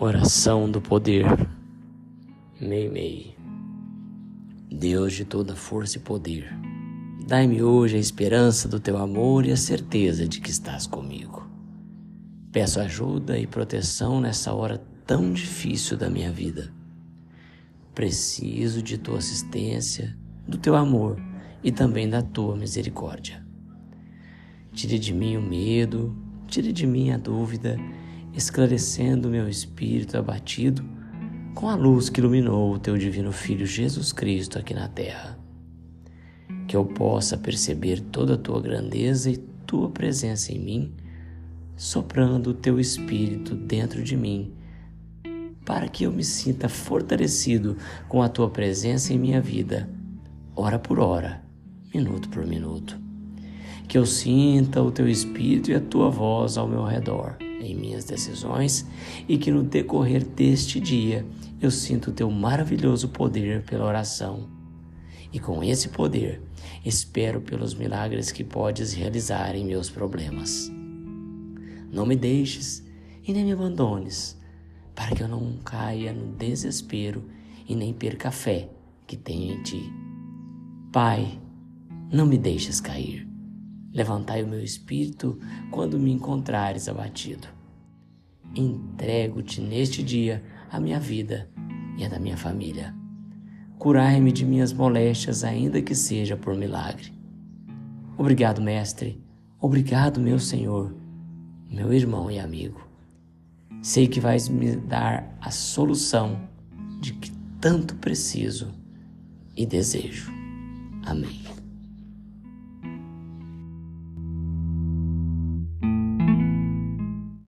Oração do Poder. Mei Mei. Deus de toda força e poder, dai-me hoje a esperança do teu amor e a certeza de que estás comigo. Peço ajuda e proteção nessa hora tão difícil da minha vida. Preciso de tua assistência, do teu amor e também da tua misericórdia. Tire de mim o medo, tire de mim a dúvida esclarecendo meu espírito abatido com a luz que iluminou o teu divino Filho Jesus Cristo aqui na terra. Que eu possa perceber toda a tua grandeza e tua presença em mim, soprando o teu espírito dentro de mim, para que eu me sinta fortalecido com a tua presença em minha vida, hora por hora, minuto por minuto. Que eu sinta o teu espírito e a tua voz ao meu redor em minhas decisões e que no decorrer deste dia eu sinto o teu maravilhoso poder pela oração. E com esse poder, espero pelos milagres que podes realizar em meus problemas. Não me deixes e nem me abandones, para que eu não caia no desespero e nem perca a fé que tenho em ti. Pai, não me deixes cair. Levantai o meu espírito quando me encontrares abatido. Entrego-te neste dia a minha vida e a da minha família. Curai-me de minhas moléstias, ainda que seja por milagre. Obrigado, Mestre. Obrigado, meu Senhor, meu irmão e amigo. Sei que vais me dar a solução de que tanto preciso e desejo. Amém.